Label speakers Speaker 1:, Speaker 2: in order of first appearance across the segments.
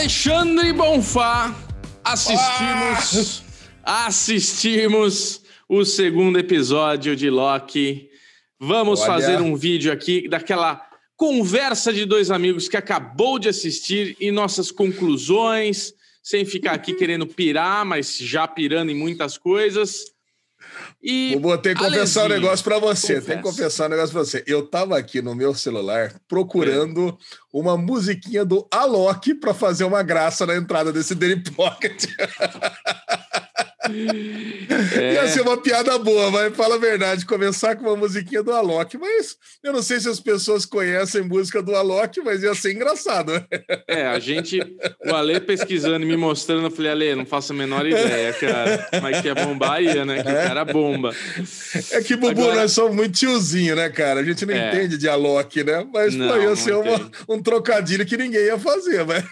Speaker 1: Alexandre Bonfá, assistimos, ah! assistimos o segundo episódio de Loki. Vamos Olha. fazer um vídeo aqui daquela conversa de dois amigos que acabou de assistir e nossas conclusões, sem ficar aqui querendo pirar, mas já pirando em muitas coisas.
Speaker 2: E Vou ter que confessar um negócio para você. Tem que confessar um negócio para você. Eu tava aqui no meu celular procurando é. uma musiquinha do Alok para fazer uma graça na entrada desse Daily Pocket. É. Ia ser uma piada boa, mas fala a verdade, começar com uma musiquinha do Alok, mas eu não sei se as pessoas conhecem música do Alok, mas ia ser engraçado.
Speaker 1: É, a gente, o Ale pesquisando e me mostrando, eu falei, Ale, não faço a menor ideia, cara, mas que é bombar ia, né, que o cara bomba.
Speaker 2: É que, Bubu, Agora... nós somos muito tiozinho, né, cara, a gente não é. entende de Alok, né, mas não, pô, ia ser uma, um trocadilho que ninguém ia fazer, mas...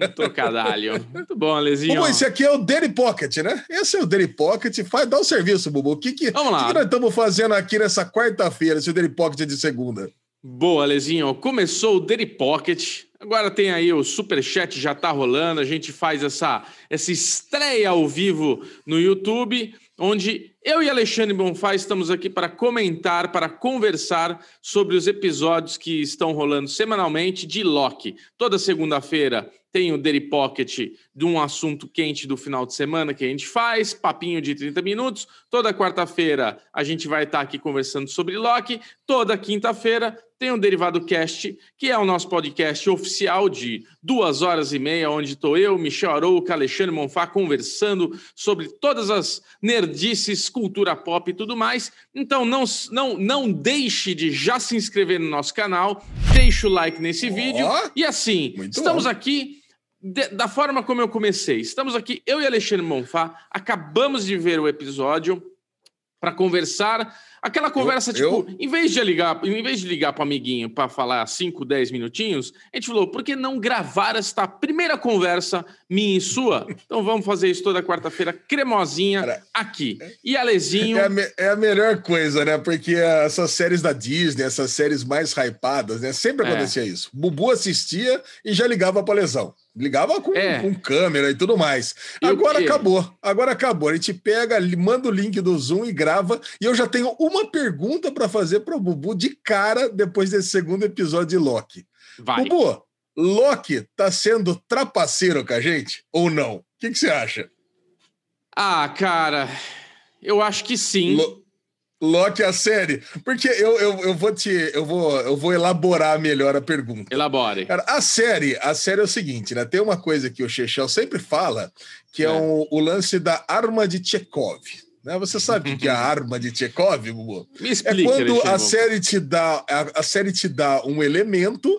Speaker 1: Um trocadilho. Muito bom, Alezinho.
Speaker 2: Bubu, esse aqui é o Daily Pocket, né? Esse é o Daily Pocket. Faz, dá o um serviço, Bubu. O que, que, Vamos lá. que, que nós estamos fazendo aqui nessa quarta-feira, esse Daily Pocket de segunda?
Speaker 1: Boa, Lezinho. Começou o Daily Pocket. Agora tem aí o super chat já tá rolando. A gente faz essa essa estreia ao vivo no YouTube, onde eu e Alexandre Bonfá estamos aqui para comentar, para conversar sobre os episódios que estão rolando semanalmente de Loki. Toda segunda-feira tem o Daily Pocket de um assunto quente do final de semana que a gente faz, papinho de 30 minutos. Toda quarta-feira a gente vai estar aqui conversando sobre Loki. Toda quinta-feira tem o Derivado Cast, que é o nosso podcast oficial de duas horas e meia, onde estou eu, Michel Arouca, Alexandre Monfá, conversando sobre todas as nerdices, cultura pop e tudo mais. Então não, não, não deixe de já se inscrever no nosso canal, deixe o like nesse oh, vídeo. E assim, estamos bom. aqui de, da forma como eu comecei. Estamos aqui, eu e Alexandre Monfá, acabamos de ver o episódio para conversar. Aquela conversa, eu, tipo, eu... em vez de ligar, em vez de ligar para amiguinho para falar 5, 10 minutinhos, a gente falou, por que não gravar esta primeira conversa minha e sua? Então vamos fazer isso toda quarta-feira, cremosinha, Cara, aqui. E Alezinho.
Speaker 2: É a, me, é a, melhor coisa, né? Porque essas séries da Disney, essas séries mais hypadas, né? Sempre é. acontecia é. isso. Bubu assistia e já ligava para lesão. Ligava com, é. com câmera e tudo mais. E Agora acabou. Agora acabou. A gente pega, manda o link do Zoom e grava. E eu já tenho uma pergunta para fazer para o Bubu de cara depois desse segundo episódio de Loki. Vai. Bubu, Loki tá sendo trapaceiro com a gente ou não? O que, que você acha?
Speaker 1: Ah, cara, eu acho que sim. Lo
Speaker 2: Loki a série? Porque eu, eu, eu vou te eu vou, eu vou elaborar melhor a pergunta.
Speaker 1: Elabore.
Speaker 2: Cara, a série, a série é o seguinte, né? Tem uma coisa que o Chechel sempre fala, que é, é um, o lance da arma de Chekhov. Né? Você sabe o que é a arma de Chekhov, Bubu?
Speaker 1: Me explica,
Speaker 2: É quando a série te dá a, a série te dá um elemento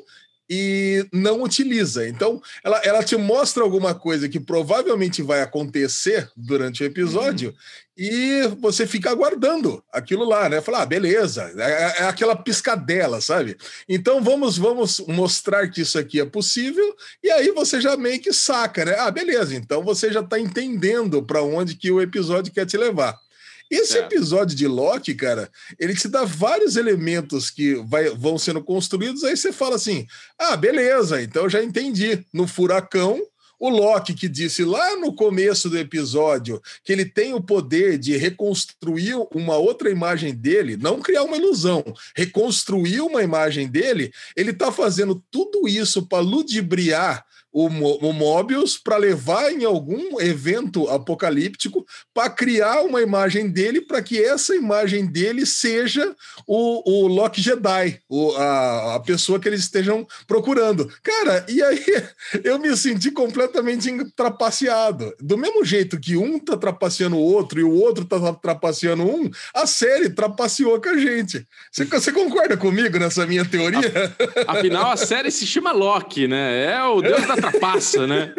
Speaker 2: e não utiliza. Então, ela, ela te mostra alguma coisa que provavelmente vai acontecer durante o episódio uhum. e você fica aguardando aquilo lá, né? Falar, ah, beleza, é, é, aquela piscadela, sabe? Então, vamos, vamos mostrar que isso aqui é possível e aí você já meio que saca, né? Ah, beleza, então você já está entendendo para onde que o episódio quer te levar. Esse é. episódio de Loki, cara, ele te dá vários elementos que vai, vão sendo construídos, aí você fala assim: ah, beleza, então eu já entendi. No furacão, o Loki que disse lá no começo do episódio que ele tem o poder de reconstruir uma outra imagem dele, não criar uma ilusão, reconstruir uma imagem dele, ele está fazendo tudo isso para ludibriar o, o Mobius para levar em algum evento apocalíptico para criar uma imagem dele para que essa imagem dele seja o, o Loki Jedi, o, a, a pessoa que eles estejam procurando. Cara, e aí eu me senti completamente trapaceado. Do mesmo jeito que um tá trapaceando o outro e o outro tá trapaceando um, a série trapaceou com a gente. Você, concorda comigo nessa minha teoria?
Speaker 1: Afinal, a série se chama Loki, né? É o deus da trapaça, né?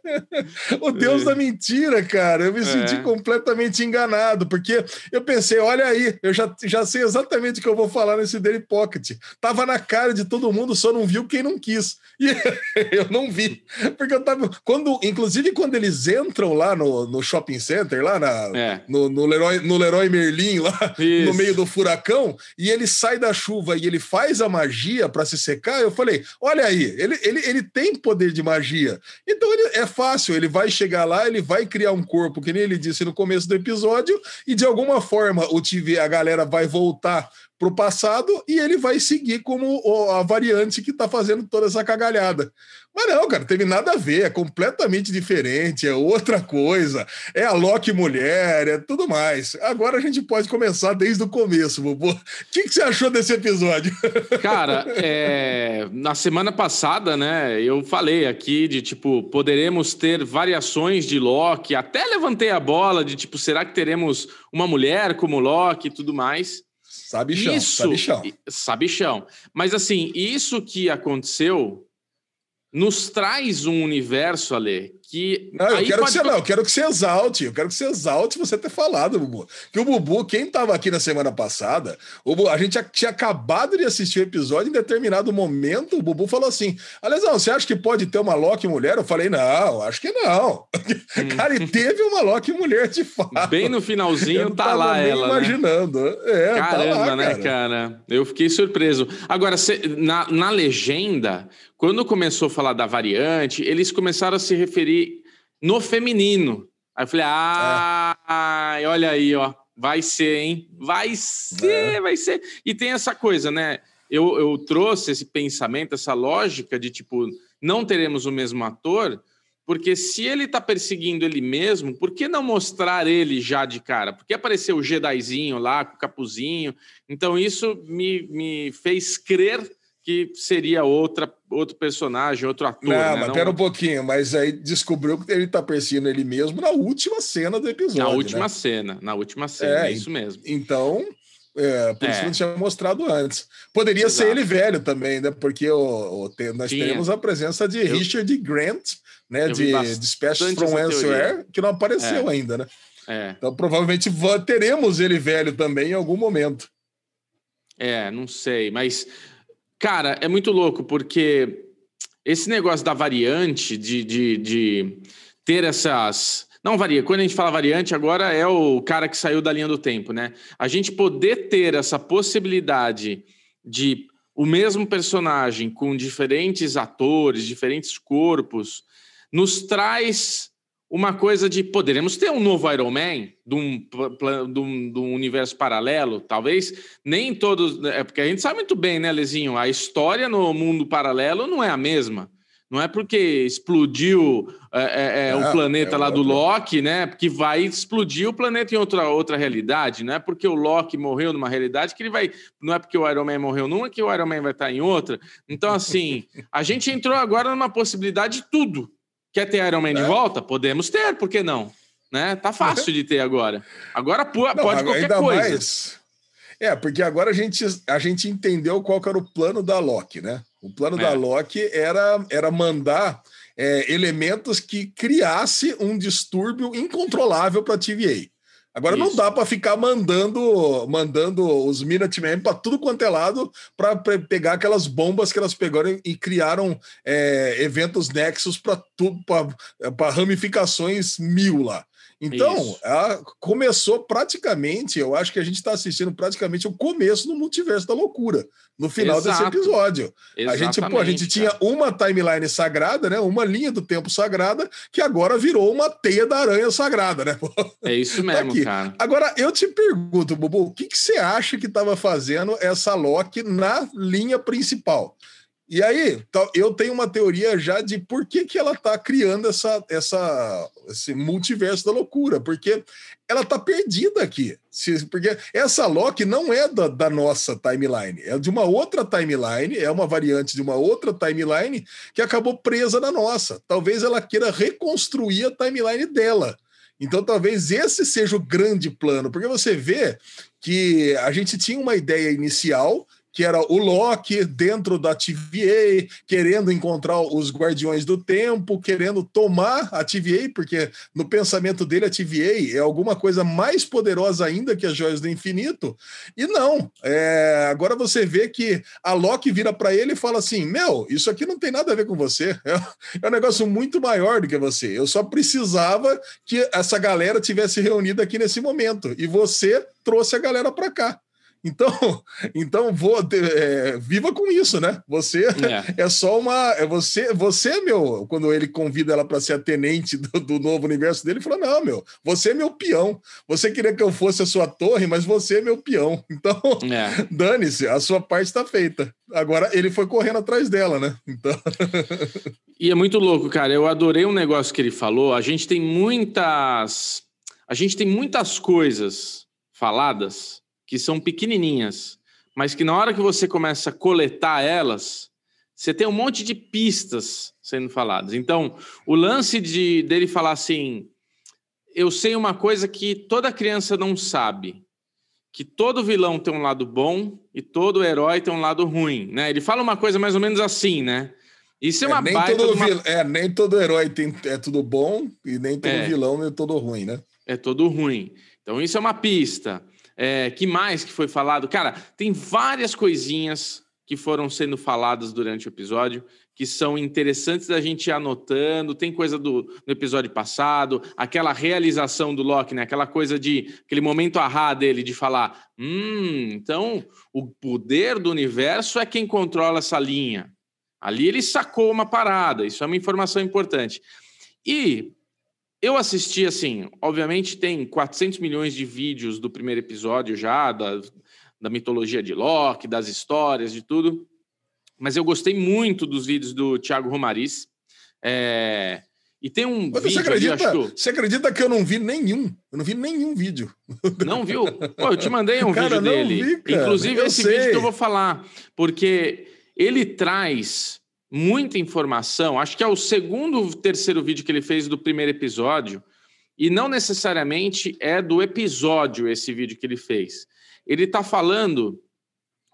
Speaker 2: o Deus é. da mentira, cara. Eu me é. senti completamente enganado, porque eu pensei, olha aí, eu já, já sei exatamente o que eu vou falar nesse Daily Pocket. Tava na cara de todo mundo, só não viu quem não quis. E eu não vi. Porque eu tava. Quando, inclusive, quando eles entram lá no, no shopping center, lá na, é. no, no, Leroy, no Leroy Merlin, lá Isso. no meio do furacão, e ele sai da chuva e ele faz a magia para se secar, eu falei: olha aí, ele, ele, ele tem poder de magia. Então ele é fácil, ele vai chegar lá, ele vai criar um corpo, que nem ele disse no começo do episódio, e de alguma forma o TV, a galera vai voltar para o passado e ele vai seguir como a variante que está fazendo toda essa cagalhada. Mas não, cara, teve nada a ver, é completamente diferente, é outra coisa, é a Loki mulher, é tudo mais. Agora a gente pode começar desde o começo, Bubu. O que, que você achou desse episódio?
Speaker 1: Cara, é... na semana passada, né, eu falei aqui de tipo, poderemos ter variações de Loki, até levantei a bola de tipo, será que teremos uma mulher como Loki e tudo mais.
Speaker 2: Sabichão, isso, sabichão.
Speaker 1: Sabichão. Mas assim, isso que aconteceu nos traz um universo, Ale, que.
Speaker 2: Não, eu quero, que você, não, eu quero que você exalte, eu quero que você exalte você ter falado, Bubu. Que o Bubu, quem estava aqui na semana passada, o Bubu, a gente tinha acabado de assistir o episódio, em determinado momento, o Bubu falou assim: Alesão, você acha que pode ter uma Loki mulher? Eu falei, não, acho que não. Hum. Cara, e teve uma Loki mulher de fato.
Speaker 1: Bem no finalzinho eu tá lá ela.
Speaker 2: Né? imaginando.
Speaker 1: Né? É, Caramba, tá lá, né, cara. cara? Eu fiquei surpreso. Agora, na, na legenda, quando começou a falar da variante, eles começaram a se referir no feminino. Aí eu falei, ah, é. olha aí, ó, vai ser, hein? Vai ser, é. vai ser. E tem essa coisa, né? Eu, eu trouxe esse pensamento, essa lógica de tipo, não teremos o mesmo ator, porque se ele está perseguindo ele mesmo, por que não mostrar ele já de cara? Por que apareceu o Jedizinho lá com o capuzinho? Então isso me, me fez crer que seria outra, outro personagem, outro ator. Não,
Speaker 2: né? mas Não... pera um pouquinho, mas aí descobriu que ele tá perseguindo ele mesmo na última cena do episódio.
Speaker 1: Na última
Speaker 2: né?
Speaker 1: cena, na última cena, é, é isso mesmo.
Speaker 2: Então, é, por é. isso não tinha mostrado antes. Poderia Exato. ser ele velho também, né? Porque o, o nós Tinha. teremos a presença de eu, Richard Grant, né? De Dispatch from Elsewhere, que não apareceu é. ainda, né? É. Então provavelmente teremos ele velho também em algum momento.
Speaker 1: É, não sei, mas Cara, é muito louco, porque esse negócio da variante, de, de, de ter essas. Não varia. Quando a gente fala variante, agora é o cara que saiu da linha do tempo, né? A gente poder ter essa possibilidade de o mesmo personagem com diferentes atores, diferentes corpos, nos traz uma coisa de poderemos ter um novo Iron Man de um, de um, de um universo paralelo, talvez nem todos, é porque a gente sabe muito bem, né, Lezinho? A história no mundo paralelo não é a mesma. Não é porque explodiu é, é, é, o é, planeta é lá do Loki, né? Que vai explodir o planeta em outra, outra realidade. Não é porque o Loki morreu numa realidade que ele vai. Não é porque o Iron Man morreu numa que o Iron Man vai estar em outra. Então, assim, a gente entrou agora numa possibilidade de tudo. Quer ter Iron Man de é. volta? Podemos ter, por que não? Né? Tá fácil de ter agora. Agora pode não, qualquer coisa. Mais...
Speaker 2: É, porque agora a gente, a gente entendeu qual era o plano da Loki, né? O plano é. da Loki era, era mandar é, elementos que criasse um distúrbio incontrolável para a TVA. Agora Isso. não dá para ficar mandando mandando os Minutemen para tudo quanto é lado para pegar aquelas bombas que elas pegaram e criaram é, eventos nexos para tudo para ramificações mil lá. Então, a, começou praticamente, eu acho que a gente está assistindo praticamente o começo do multiverso da loucura, no final Exato. desse episódio. A gente, pô, a gente tinha uma timeline sagrada, né? Uma linha do tempo sagrada, que agora virou uma teia da aranha sagrada, né?
Speaker 1: É isso mesmo, tá cara.
Speaker 2: Agora, eu te pergunto, Bubu, o que, que você acha que estava fazendo essa Loki na linha principal? E aí, eu tenho uma teoria já de por que, que ela está criando essa, essa, esse multiverso da loucura, porque ela está perdida aqui. Porque essa Loki não é da, da, nossa timeline, é de uma outra timeline, é uma variante de uma outra timeline que acabou presa na nossa. Talvez ela queira reconstruir a timeline dela. Então, talvez esse seja o grande plano, porque você vê que a gente tinha uma ideia inicial que era o Loki dentro da TVA, querendo encontrar os Guardiões do Tempo, querendo tomar a TVA, porque no pensamento dele a TVA é alguma coisa mais poderosa ainda que as Joias do Infinito. E não, é, agora você vê que a Loki vira para ele e fala assim: Meu, isso aqui não tem nada a ver com você, é, é um negócio muito maior do que você. Eu só precisava que essa galera tivesse reunida aqui nesse momento e você trouxe a galera para cá. Então, então vou é, viva com isso, né? Você é. é. só uma. É você, você, meu. Quando ele convida ela para ser a tenente do, do, novo universo dele, ele falou: Não, meu, você é meu peão. Você queria que eu fosse a sua torre, mas você é meu peão. Então, é. dane-se, a sua parte está feita. Agora ele foi correndo atrás dela, né? Então.
Speaker 1: e é muito louco, cara. Eu adorei um negócio que ele falou. A gente tem muitas. A gente tem muitas coisas faladas que são pequenininhas, mas que na hora que você começa a coletar elas, você tem um monte de pistas sendo faladas. Então, o lance de dele falar assim: eu sei uma coisa que toda criança não sabe, que todo vilão tem um lado bom e todo herói tem um lado ruim, né? Ele fala uma coisa mais ou menos assim, né? Isso é, é uma
Speaker 2: nem
Speaker 1: baita
Speaker 2: todo uma... é, nem todo herói tem, é tudo bom e nem todo é. vilão é todo ruim, né?
Speaker 1: É todo ruim. Então isso é uma pista. É, que mais que foi falado? Cara, tem várias coisinhas que foram sendo faladas durante o episódio que são interessantes da gente ir anotando. Tem coisa do, do episódio passado, aquela realização do Loki, né? Aquela coisa de aquele momento ahá dele de falar: hum, então o poder do universo é quem controla essa linha. Ali ele sacou uma parada, isso é uma informação importante. E eu assisti, assim, obviamente tem 400 milhões de vídeos do primeiro episódio já, da, da mitologia de Loki, das histórias, de tudo. Mas eu gostei muito dos vídeos do Thiago Romariz. É... E tem um
Speaker 2: Mas vídeo você acredita, ali, que... você acredita que eu não vi nenhum? Eu não vi nenhum vídeo.
Speaker 1: Não viu? Pô, eu te mandei um cara, vídeo dele. Vi, Inclusive esse sei. vídeo que eu vou falar, porque ele traz muita informação. Acho que é o segundo, terceiro vídeo que ele fez do primeiro episódio. E não necessariamente é do episódio esse vídeo que ele fez. Ele está falando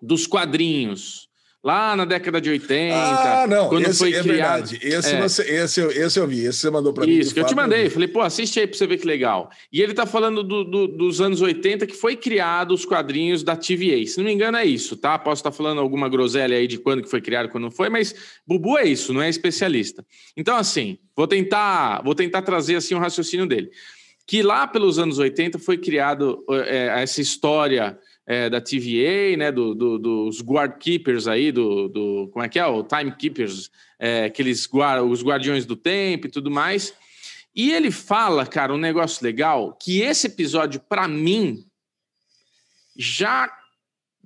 Speaker 1: dos quadrinhos, Lá na década de 80.
Speaker 2: Ah, não, quando esse foi é criado. verdade. Esse, é. Você, esse, eu, esse eu vi, esse você mandou para mim.
Speaker 1: Isso, que eu te mandei. Falei, pô, assiste aí para você ver que legal. E ele tá falando do, do, dos anos 80 que foi criado os quadrinhos da TVA. Se não me engano, é isso, tá? Posso estar tá falando alguma groselha aí de quando que foi criado, quando não foi, mas Bubu é isso, não é especialista. Então, assim, vou tentar, vou tentar trazer assim um raciocínio dele. Que lá pelos anos 80 foi criado é, essa história é, da TVA, né, do, do, dos guardkeepers aí, do, do, como é que é, o timekeepers, é, aqueles guard, os guardiões do tempo e tudo mais. E ele fala, cara, um negócio legal, que esse episódio, para mim, já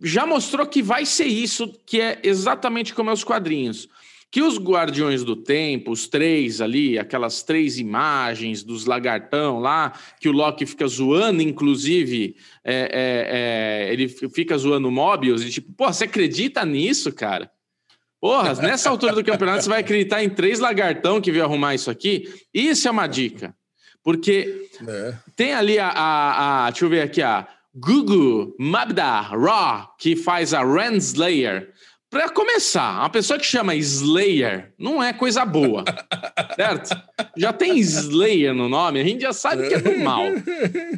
Speaker 1: já mostrou que vai ser isso, que é exatamente como é os quadrinhos que os Guardiões do Tempo, os três ali, aquelas três imagens dos lagartão lá, que o Loki fica zoando, inclusive, é, é, é, ele fica zoando o Mobius, e tipo, pô, você acredita nisso, cara? Porra, nessa altura do campeonato você vai acreditar em três lagartão que veio arrumar isso aqui? Isso é uma dica. Porque é. tem ali a, a, a, Deixa eu ver aqui, a Gugu Mabda Raw, que faz a Renslayer. Para começar, uma pessoa que chama Slayer não é coisa boa, certo? Já tem Slayer no nome, a gente já sabe que é do mal.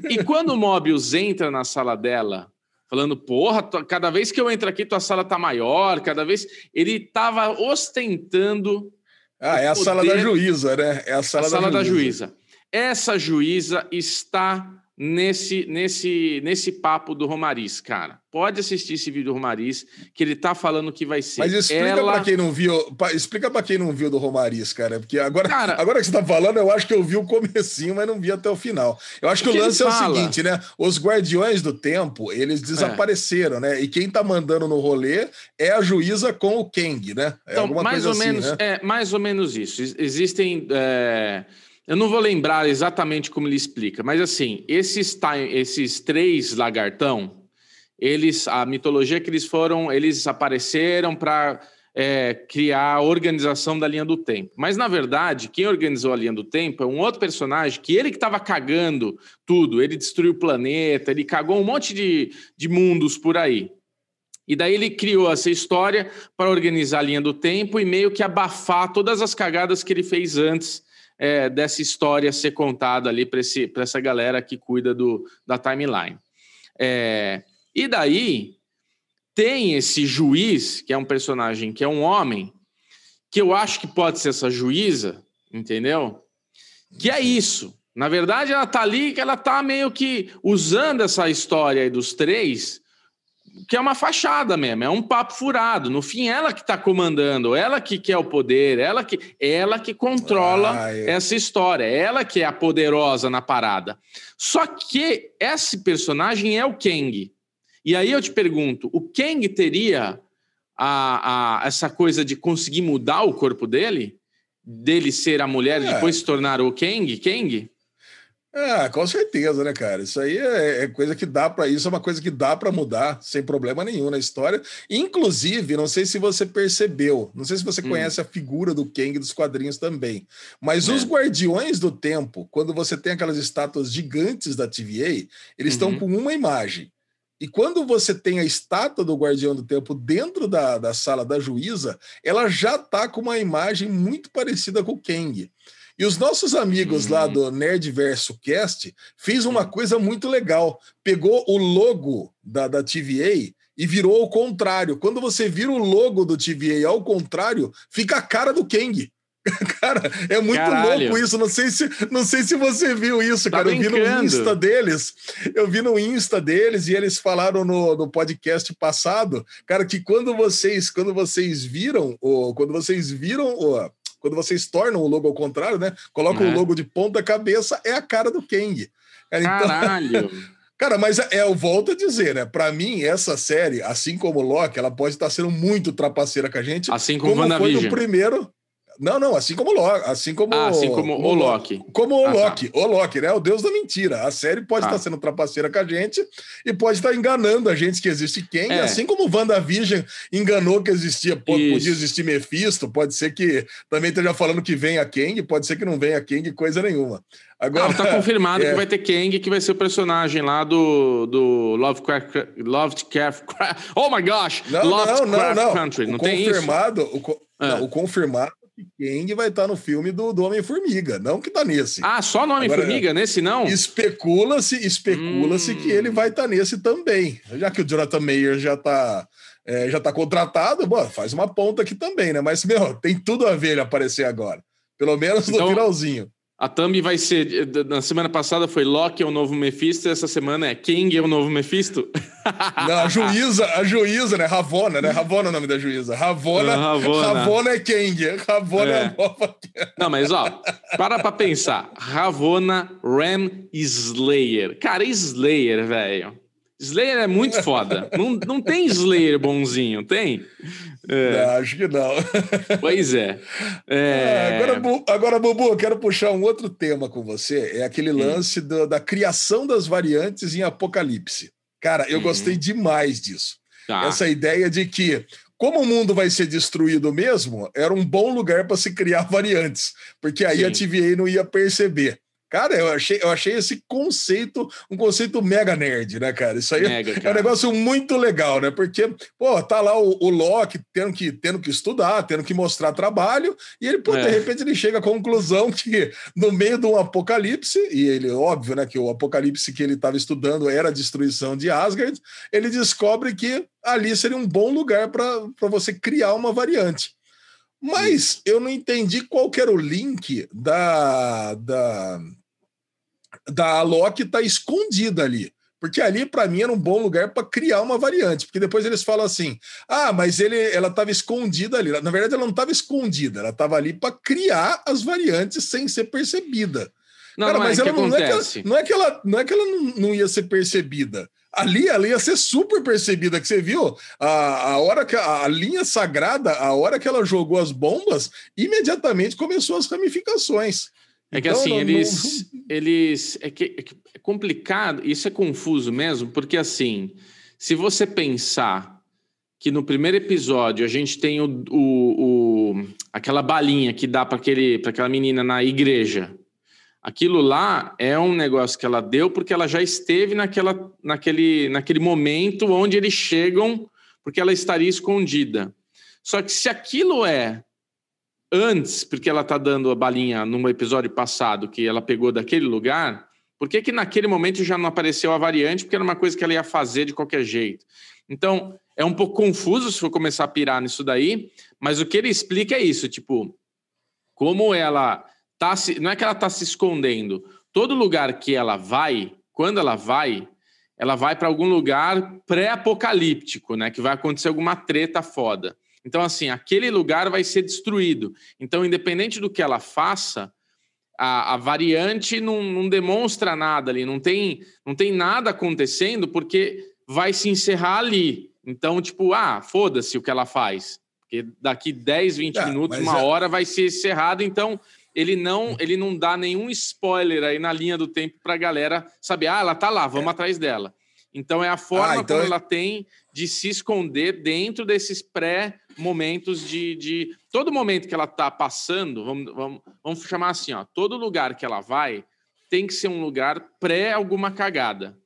Speaker 1: E quando o Mobius entra na sala dela, falando, porra, cada vez que eu entro aqui, tua sala tá maior, cada vez. Ele tava ostentando.
Speaker 2: Ah, é a poder... sala da juíza, né? É a sala,
Speaker 1: a
Speaker 2: da,
Speaker 1: sala
Speaker 2: juíza.
Speaker 1: da juíza. Essa juíza está nesse, nesse, nesse papo do Romariz, cara. Pode assistir esse vídeo do Romariz, que ele tá falando que vai ser.
Speaker 2: Mas explica ela... para quem não viu, explica para quem não viu do Romariz, cara, porque agora, cara, agora que você tá falando, eu acho que eu vi o comecinho, mas não vi até o final. Eu acho que o, que lance é o seguinte, né? Os Guardiões do Tempo, eles é. desapareceram, é. né? E quem tá mandando no rolê é a juíza com o Kang, né?
Speaker 1: É então, mais ou assim, menos, né? é mais ou menos isso. Existem é eu não vou lembrar exatamente como ele explica, mas assim, esses, esses três lagartão, eles, a mitologia que eles foram, eles apareceram para é, criar a organização da linha do tempo. Mas, na verdade, quem organizou a linha do tempo é um outro personagem que ele que estava cagando tudo. Ele destruiu o planeta, ele cagou um monte de, de mundos por aí. E daí ele criou essa história para organizar a linha do tempo e meio que abafar todas as cagadas que ele fez antes é, dessa história ser contada ali para essa galera que cuida do, da timeline. É, e daí tem esse juiz, que é um personagem que é um homem, que eu acho que pode ser essa juíza, entendeu? Que é isso. Na verdade, ela tá ali que ela tá meio que usando essa história aí dos três que é uma fachada mesmo, é um papo furado. No fim, ela que está comandando, ela que quer o poder, ela que, ela que controla ah, essa história, ela que é a poderosa na parada. Só que esse personagem é o Kang. E aí eu te pergunto, o Kang teria a, a, essa coisa de conseguir mudar o corpo dele? Dele ser a mulher e é. depois se tornar o Kang? Kang?
Speaker 2: Ah, com certeza, né, cara? Isso aí é, é coisa que dá para isso, é uma coisa que dá para mudar sem problema nenhum na história. Inclusive, não sei se você percebeu, não sei se você hum. conhece a figura do Kang dos quadrinhos também, mas é. os Guardiões do Tempo, quando você tem aquelas estátuas gigantes da TVA, eles estão uhum. com uma imagem. E quando você tem a estátua do Guardião do Tempo dentro da, da sala da juíza, ela já tá com uma imagem muito parecida com o Kang. E os nossos amigos uhum. lá do Nerdverso Cast fez uma coisa muito legal. Pegou o logo da, da TVA e virou ao contrário. Quando você vira o logo do TVA ao contrário, fica a cara do Kang. Cara, é muito Caralho. louco isso. Não sei se, não sei se você viu isso, tá cara. Brincando. Eu vi no Insta deles. Eu vi no Insta deles e eles falaram no, no podcast passado, cara, que quando vocês, quando vocês viram, ou quando vocês viram, ou, quando vocês tornam o logo ao contrário, né? Colocam é. o logo de ponta cabeça, é a cara do Kang.
Speaker 1: Então, Caralho!
Speaker 2: Cara, mas é, eu volto a dizer, né? Para mim, essa série, assim como Loki, ela pode estar sendo muito trapaceira com a gente.
Speaker 1: Assim como, como foi
Speaker 2: no primeiro. Não, não, assim como Loki, assim como
Speaker 1: ah, assim como, como o Loki.
Speaker 2: Como o ah, tá. Loki, tá. o Loki, né? O deus da mentira. A série pode ah. estar sendo trapaceira com a gente e pode estar enganando a gente que existe quem, é. assim como o WandaVision enganou que existia, pode, podia existir Mephisto, pode ser que também esteja falando que vem a Kang, pode ser que não venha Kang coisa nenhuma.
Speaker 1: Agora não, tá confirmado é... que vai ter Kang, que vai ser o personagem lá do, do Lovecraft, Lovecraft. Oh my gosh!
Speaker 2: Não, Lovecraft não, não, não. Country. Não o tem confirmado, isso? O, é. não, o confirmado Kang vai estar no filme do, do Homem-Formiga, não que tá nesse.
Speaker 1: Ah, só no Homem-Formiga, nesse não?
Speaker 2: Especula-se, especula-se hum. que ele vai estar nesse também. Já que o Jonathan Mayer já tá, é, já tá contratado, bom, faz uma ponta aqui também, né? Mas, meu, tem tudo a ver ele aparecer agora. Pelo menos no então, finalzinho.
Speaker 1: A thumb vai ser. Na semana passada foi Loki é o novo Mephisto, essa semana é King é o novo Mephisto.
Speaker 2: Não, a juíza, a juíza, né? Ravona, né? Ravona é o nome da juíza. Ravona, Ravona. Ravona é King. Ravona é, é a nova.
Speaker 1: Não, mas ó, para pra pensar. Ravona Ram Slayer. Cara, Slayer, velho. Slayer é muito foda. não, não tem Slayer bonzinho, tem?
Speaker 2: É. Não, acho que não.
Speaker 1: Pois é. é.
Speaker 2: é agora, agora, Bubu, eu quero puxar um outro tema com você. É aquele lance do, da criação das variantes em Apocalipse. Cara, eu hum. gostei demais disso. Tá. Essa ideia de que como o mundo vai ser destruído mesmo, era um bom lugar para se criar variantes, porque aí Sim. a TVA não ia perceber. Cara, eu achei, eu achei esse conceito um conceito mega nerd, né, cara? Isso aí mega, é um negócio muito legal, né? Porque, pô, tá lá o, o Loki tendo que, tendo que estudar, tendo que mostrar trabalho, e ele, pô, é. de repente ele chega à conclusão que no meio de um apocalipse, e ele, óbvio, né, que o apocalipse que ele estava estudando era a destruição de Asgard, ele descobre que ali seria um bom lugar para você criar uma variante. Mas eu não entendi qual era o link da, da, da Loki tá escondida ali. Porque ali, para mim, era um bom lugar para criar uma variante. Porque depois eles falam assim: ah, mas ele, ela estava escondida ali. Na verdade, ela não estava escondida, ela estava ali para criar as variantes sem ser percebida. Não, Cara, mas, ela não, não, é ela, não, é que ela, não é que ela não, não ia ser percebida. Ali ela ia ser super percebida, que você viu a, a hora que a, a, linha sagrada, a hora que ela jogou as bombas, imediatamente começou as ramificações.
Speaker 1: É que então, assim, não, eles. Não... eles é, que, é, que é complicado, isso é confuso mesmo, porque assim, se você pensar que no primeiro episódio a gente tem o, o, o aquela balinha que dá para aquela menina na igreja. Aquilo lá é um negócio que ela deu porque ela já esteve naquela, naquele, naquele momento onde eles chegam, porque ela estaria escondida. Só que se aquilo é antes, porque ela está dando a balinha no episódio passado que ela pegou daquele lugar, por que, que naquele momento já não apareceu a variante? Porque era uma coisa que ela ia fazer de qualquer jeito. Então, é um pouco confuso se for começar a pirar nisso daí, mas o que ele explica é isso, tipo, como ela tá se, não é que ela está se escondendo, todo lugar que ela vai, quando ela vai, ela vai para algum lugar pré-apocalíptico, né? Que vai acontecer alguma treta foda. Então, assim, aquele lugar vai ser destruído. Então, independente do que ela faça, a, a variante não, não, demonstra nada ali, não tem, não tem nada acontecendo, porque vai se encerrar ali. Então, tipo, ah, foda-se o que ela faz. Porque daqui 10, 20 é, minutos, uma é... hora vai ser encerrado, então ele não, ele não dá nenhum spoiler aí na linha do tempo para a galera saber, ah, ela tá lá, vamos é. atrás dela. Então é a forma ah, então como é... ela tem de se esconder dentro desses pré-momentos de, de. Todo momento que ela está passando, vamos, vamos, vamos chamar assim, ó, todo lugar que ela vai tem que ser um lugar pré alguma cagada.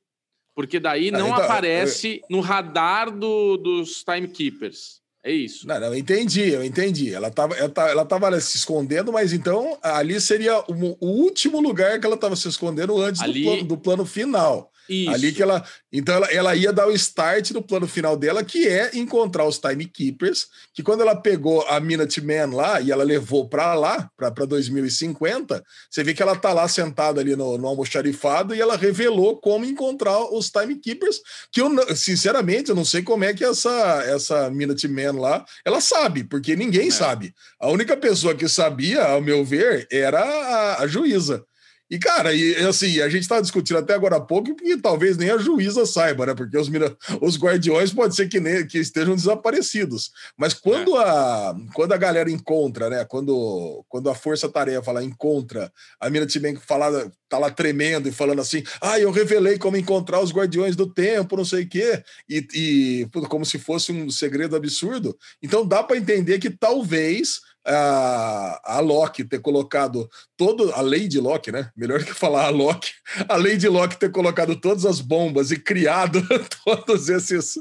Speaker 1: Porque daí ah, não então, aparece eu... no radar do, dos timekeepers. É isso.
Speaker 2: Não, não, eu entendi, eu entendi. Ela estava ela tava se escondendo, mas então ali seria o, o último lugar que ela estava se escondendo antes ali... do, plano, do plano final. Isso. Ali que ela. Então ela, ela ia dar o start no plano final dela, que é encontrar os timekeepers. Que quando ela pegou a Minuteman lá e ela levou para lá, para 2050, você vê que ela tá lá sentada ali no, no almoxarifado e ela revelou como encontrar os timekeepers. Que eu, sinceramente, eu não sei como é que essa, essa Minuteman lá ela sabe, porque ninguém é. sabe. A única pessoa que sabia, ao meu ver, era a, a juíza. E, cara, e assim, a gente estava discutindo até agora há pouco que talvez nem a juíza saiba, né? Porque os, os guardiões pode ser que, nem, que estejam desaparecidos. Mas quando, é. a, quando a galera encontra, né? Quando, quando a força-tarefa lá encontra a Mina Timenko falada, tá lá tremendo e falando assim: ah, eu revelei como encontrar os guardiões do tempo, não sei o quê, e, e como se fosse um segredo absurdo. Então dá para entender que talvez a, a Loki ter colocado todo a Lady Loki, né? Melhor que falar a Loki, a Lady Loki ter colocado todas as bombas e criado todos esses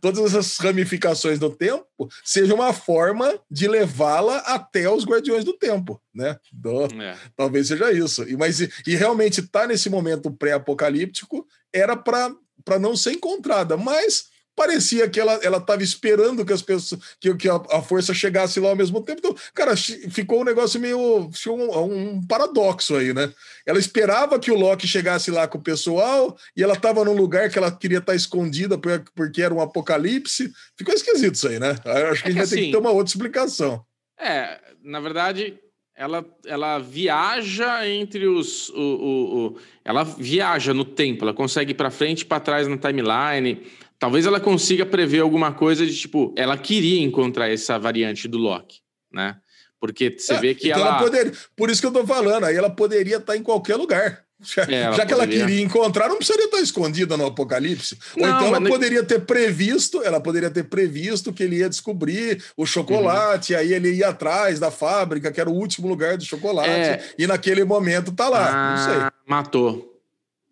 Speaker 2: todas essas ramificações do tempo, seja uma forma de levá-la até os Guardiões do Tempo, né? Do, é. Talvez seja isso. E mas e realmente tá nesse momento pré-apocalíptico era para para não ser encontrada, mas parecia que ela ela estava esperando que as pessoas que, que a, a, força chegasse lá ao mesmo tempo. Então, cara, ficou um negócio meio um, um, paradoxo aí, né? Ela esperava que o Loki chegasse lá com o pessoal e ela estava num lugar que ela queria estar tá escondida porque era um apocalipse. Ficou esquisito isso aí, né? Acho que é a gente vai assim, ter que assim ter uma outra explicação.
Speaker 1: É, na verdade, ela, ela viaja entre os. O, o, o, ela viaja no tempo, ela consegue ir para frente e para trás na timeline talvez ela consiga prever alguma coisa de tipo, ela queria encontrar essa variante do Loki, né? Porque você é, vê que então ela. ela
Speaker 2: poderia, por isso que eu tô falando, aí ela poderia estar em qualquer lugar. Já, é, já que ela queria encontrar, não precisaria estar escondida no apocalipse. Não, Ou então ela não... poderia ter previsto, ela poderia ter previsto que ele ia descobrir o chocolate, uhum. aí ele ia atrás da fábrica, que era o último lugar do chocolate, é... e naquele momento tá lá. Ah, não sei.
Speaker 1: Matou.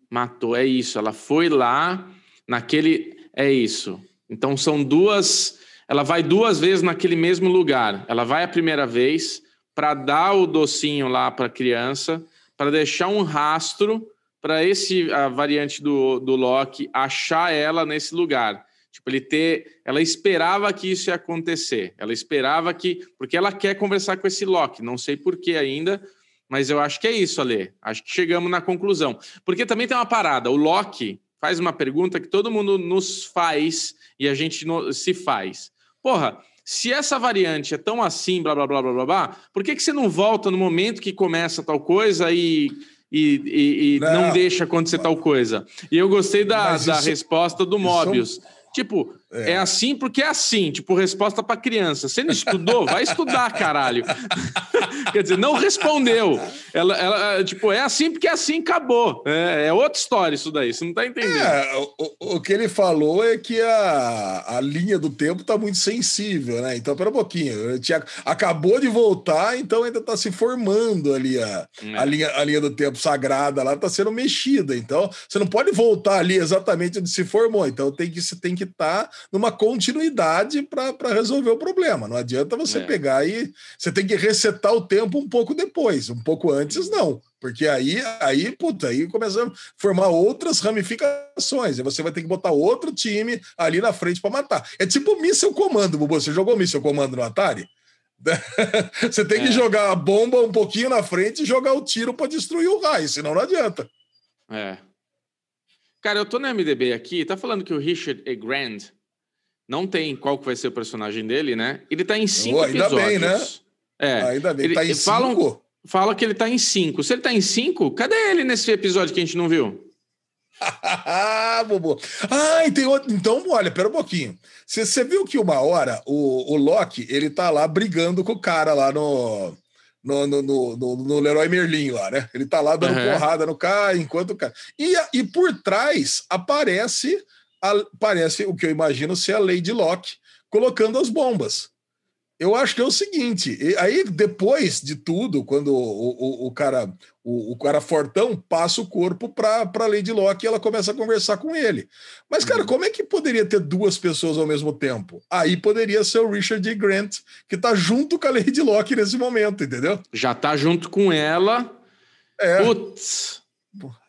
Speaker 1: Matou, é isso. Ela foi lá naquele é isso. Então são duas. Ela vai duas vezes naquele mesmo lugar. Ela vai a primeira vez para dar o docinho lá para a criança, para deixar um rastro para esse a variante do, do Loki achar ela nesse lugar. Tipo, ele ter. Ela esperava que isso ia acontecer. Ela esperava que. Porque ela quer conversar com esse Loki. Não sei por que ainda, mas eu acho que é isso, Ale. Acho que chegamos na conclusão. Porque também tem uma parada. O Loki, faz uma pergunta que todo mundo nos faz e a gente no, se faz. Porra, se essa variante é tão assim, blá, blá, blá, blá, blá, blá, por que, que você não volta no momento que começa tal coisa e, e, e, e não. não. deixa acontecer tal coisa? E eu gostei da, isso, da resposta do Mobius. Isso... Tipo, é. é. assim porque é assim, tipo, resposta para criança. Você não estudou? Vai estudar, caralho. Quer dizer, não respondeu. Ela, ela, tipo, é assim porque é assim, acabou. É, é outra história isso daí, você não tá entendendo. É,
Speaker 2: o, o que ele falou é que a, a linha do tempo tá muito sensível, né? Então, pera um pouquinho. Tinha, acabou de voltar, então ainda tá se formando ali a, é. a, linha, a linha do tempo sagrada lá, tá sendo mexida. Então, você não pode voltar ali exatamente onde se formou. Então, tem que estar tem que tá numa continuidade para resolver o problema. Não adianta você é. pegar e você tem que resetar o tempo um pouco depois, um pouco antes não. Porque aí, aí, puta, aí começamos a formar outras ramificações. E você vai ter que botar outro time ali na frente para matar. É tipo míssil comando, Bubu. Você jogou míssil comando no Atari? você tem que é. jogar a bomba um pouquinho na frente e jogar o tiro para destruir o raio, senão não adianta.
Speaker 1: É. Cara, eu tô no MDB aqui, tá falando que o Richard E. Grant não tem qual que vai ser o personagem dele, né? Ele tá em cinco oh, ainda episódios. Bem, né?
Speaker 2: É. Ainda bem, ele, tá em
Speaker 1: falam, cinco? Fala que ele tá em cinco. Se ele tá em cinco, cadê ele nesse episódio que a gente não viu?
Speaker 2: Bobo. Ah, e tem outro. Então, olha, pera um pouquinho. Você viu que uma hora o, o Loki, ele tá lá brigando com o cara lá no no, no, no, no, Leroy Merlin lá, né? Ele tá lá dando uhum. porrada no cara, enquanto o cara. E, e por trás aparece, aparece o que eu imagino ser a Lady Locke colocando as bombas. Eu acho que é o seguinte, aí depois de tudo, quando o, o, o cara o, o, cara fortão passa o corpo para a Lady Locke e ela começa a conversar com ele. Mas, cara, uhum. como é que poderia ter duas pessoas ao mesmo tempo? Aí poderia ser o Richard D. Grant, que tá junto com a Lady Locke nesse momento, entendeu?
Speaker 1: Já tá junto com ela.
Speaker 2: É. Putz.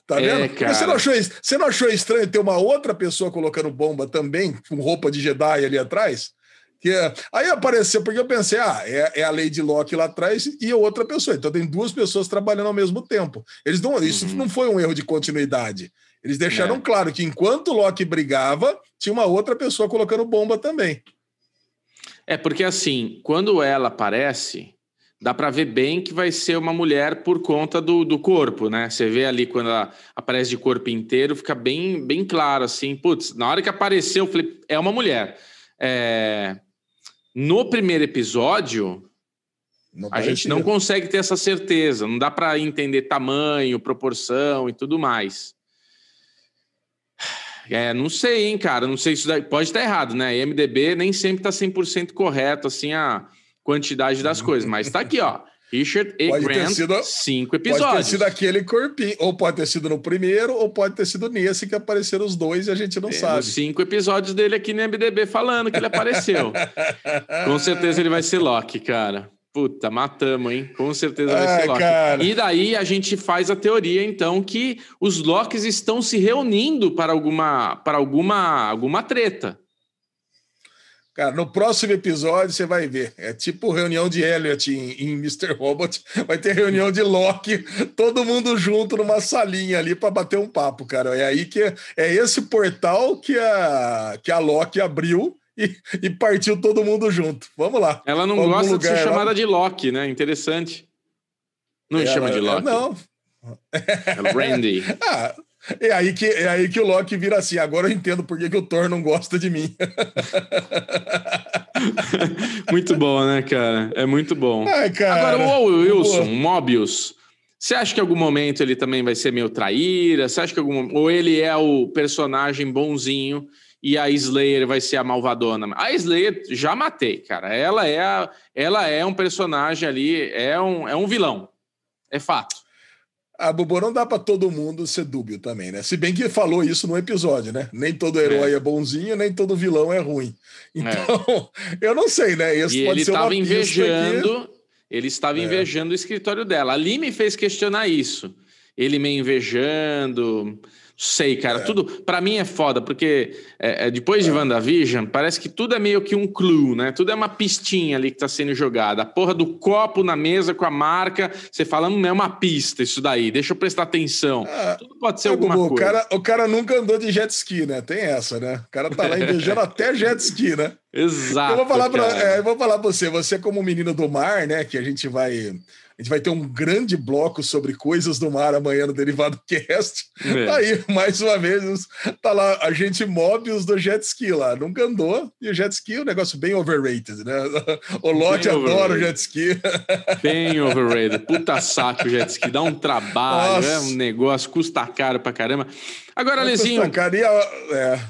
Speaker 2: Tá vendo? É, cara. Você, não achou, você não achou estranho ter uma outra pessoa colocando bomba também, com roupa de Jedi ali atrás? Que, é, aí apareceu, porque eu pensei, ah, é, é a Lady Locke lá atrás e outra pessoa. Então tem duas pessoas trabalhando ao mesmo tempo. Eles não, Isso uhum. não foi um erro de continuidade. Eles deixaram é. claro que enquanto Locke brigava, tinha uma outra pessoa colocando bomba também.
Speaker 1: É, porque assim, quando ela aparece, dá para ver bem que vai ser uma mulher por conta do, do corpo, né? Você vê ali quando ela aparece de corpo inteiro, fica bem, bem claro assim. Putz, na hora que apareceu, eu falei, é uma mulher. É, no primeiro episódio, a gente não consegue ter essa certeza, não dá para entender tamanho, proporção e tudo mais. É, não sei, hein, cara, não sei isso daí, pode estar errado, né? MDB nem sempre está 100% correto assim a quantidade das coisas, mas está aqui, ó. Richard E. Pode Grant, sido, cinco episódios.
Speaker 2: Pode ter sido aquele corpinho, ou pode ter sido no primeiro, ou pode ter sido nesse que apareceram os dois e a gente não sabe.
Speaker 1: cinco episódios dele aqui no MDB falando que ele apareceu. Com certeza ele vai ser Loki, cara. Puta, matamos, hein? Com certeza vai ser Loki. Cara. E daí a gente faz a teoria, então, que os Locks estão se reunindo para alguma, para alguma, alguma treta.
Speaker 2: Cara, no próximo episódio você vai ver. É tipo reunião de Elliot em, em Mr. Robot. Vai ter reunião de Loki, todo mundo junto numa salinha ali para bater um papo, cara. É aí que é esse portal que a, que a Loki abriu e, e partiu todo mundo junto. Vamos lá.
Speaker 1: Ela não gosta de ser chamada de Loki, né? Interessante. Não ela, chama de Loki.
Speaker 2: Não.
Speaker 1: É Randy.
Speaker 2: ah, é aí que, é aí que o Loki vira assim. Agora eu entendo por que, que o Thor não gosta de mim.
Speaker 1: muito bom, né, cara? É muito bom.
Speaker 2: Ai,
Speaker 1: Agora, o Wilson, o Mobius, você acha que em algum momento ele também vai ser meio traíra? Você acha que algum ou ele é o personagem bonzinho e a Slayer vai ser a malvadona? A Slayer já matei, cara. Ela é a, ela é um personagem ali, é um, é um vilão. É fato.
Speaker 2: A Bobo não dá para todo mundo ser dúbio também, né? Se bem que falou isso no episódio, né? Nem todo herói é, é bonzinho, nem todo vilão é ruim. É. Então, é. eu não sei, né?
Speaker 1: Esse e ele estava invejando, que... ele estava é. invejando o escritório dela. Ali me fez questionar isso. Ele me invejando, sei, cara. É. Tudo, para mim é foda, porque é, é, depois de é. WandaVision, parece que tudo é meio que um clue, né? Tudo é uma pistinha ali que tá sendo jogada. A porra do copo na mesa com a marca, você fala, não é uma pista isso daí, deixa eu prestar atenção. É, tudo pode ser é, alguma coisa.
Speaker 2: O cara, o cara nunca andou de jet ski, né? Tem essa, né? O cara tá lá invejando até jet ski, né?
Speaker 1: Exato.
Speaker 2: Eu vou falar para eu vou falar pra você, você como menino do mar, né, que a gente vai a gente vai ter um grande bloco sobre coisas do mar amanhã no Derivado Cast. É. Aí, mais uma vez, tá lá a gente Mobius do jet ski lá. Nunca andou. E o jet ski é um negócio bem overrated, né? O Lote adora o jet ski.
Speaker 1: Bem overrated. Puta saco o jet ski. Dá um trabalho, Nossa. é um negócio, custa caro pra caramba. Agora, Lezinho. Custa caro e, é,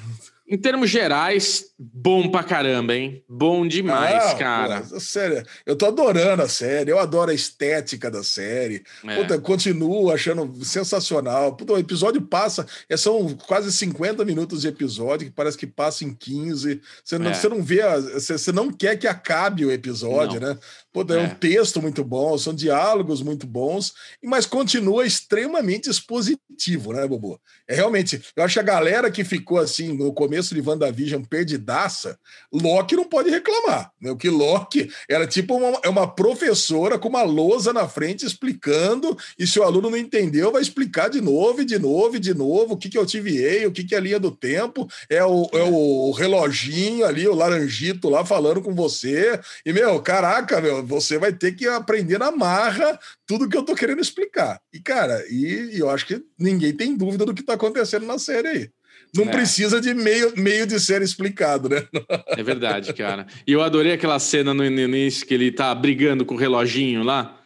Speaker 1: em termos gerais, bom pra caramba, hein? Bom demais, ah, cara.
Speaker 2: Pô, sério, eu tô adorando a série, eu adoro a estética da série. É. Puta, continuo achando sensacional. Puta, o episódio passa, é, são quase 50 minutos de episódio, que parece que passa em 15. Você não, é. você não vê, você, você não quer que acabe o episódio, não. né? Puta, é. é um texto muito bom, são diálogos muito bons, mas continua extremamente expositivo, né, Bobo? É realmente, eu acho que a galera que ficou assim no começo começo de WandaVision perdidaça, Loki não pode reclamar. Né? O que Loki era tipo uma, é uma professora com uma lousa na frente explicando, e se o aluno não entendeu, vai explicar de novo, e de novo, e de novo, o que, que eu tive o que, que é a linha do tempo, é o, é o reloginho ali, o laranjito lá falando com você. E, meu, caraca, meu, você vai ter que aprender na marra tudo que eu tô querendo explicar. E, cara, e, e eu acho que ninguém tem dúvida do que tá acontecendo na série aí. Não é. precisa de meio, meio de ser explicado, né?
Speaker 1: É verdade, cara. E eu adorei aquela cena no início que ele tá brigando com o reloginho lá.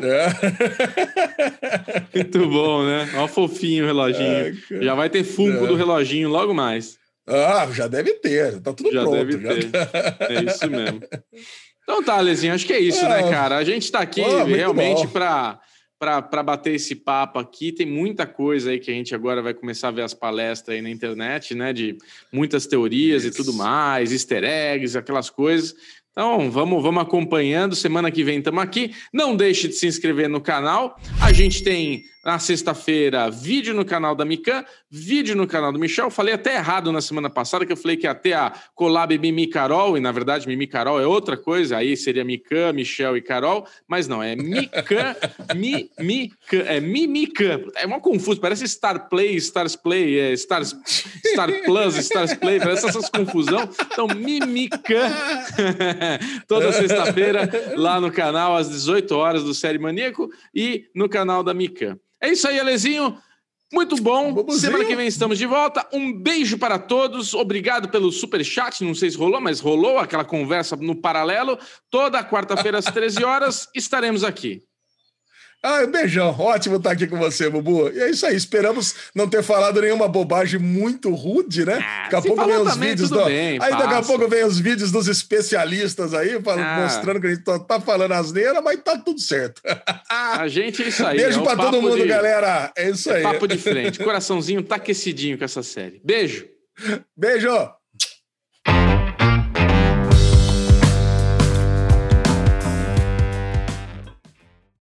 Speaker 1: É. Muito bom, né? Olha fofinho o reloginho. É, já vai ter funko é. do reloginho logo mais.
Speaker 2: Ah, já deve ter. Tá tudo já pronto. Deve
Speaker 1: ter. É isso mesmo. Então tá, Lezinho, acho que é isso, né, é. cara? A gente tá aqui oh, realmente para para bater esse papo aqui. Tem muita coisa aí que a gente agora vai começar a ver as palestras aí na internet, né? De muitas teorias Isso. e tudo mais, easter eggs, aquelas coisas. Então, vamos, vamos acompanhando. Semana que vem estamos aqui. Não deixe de se inscrever no canal. A gente tem na sexta-feira vídeo no canal da Mikan, vídeo no canal do Michel. Falei até errado na semana passada, que eu falei que ter a collab Mimi Carol, e na verdade Mimi Carol é outra coisa. Aí seria Mikan, Michel e Carol. Mas não, é Mikan, Mi, Mikan, é Mimikan. É uma confuso, parece Star Play, Stars Play, é Stars, Star Plus, Stars Play, parece essas confusão. Então, Mimikan. toda sexta-feira lá no canal às 18 horas do Série Maníaco e no canal da Mica. É isso aí, Alezinho. Muito bom. Bobozinho. Semana que vem estamos de volta. Um beijo para todos. Obrigado pelo super chat. Não sei se rolou, mas rolou aquela conversa no paralelo. Toda quarta-feira às 13 horas estaremos aqui.
Speaker 2: Ah, beijão. Ótimo estar aqui com você, Bubu. E é isso aí. Esperamos não ter falado nenhuma bobagem muito rude, né? Ah, daqui a pouco vem os vídeos do... Bem, aí daqui a pouco vem os vídeos dos especialistas aí, ah. mostrando que a gente tá, tá falando asneira, mas tá tudo certo.
Speaker 1: a gente é isso aí.
Speaker 2: Beijo é para todo mundo, de... galera. É isso é aí.
Speaker 1: Papo de frente. Coraçãozinho tá aquecidinho com essa série. Beijo.
Speaker 2: Beijo.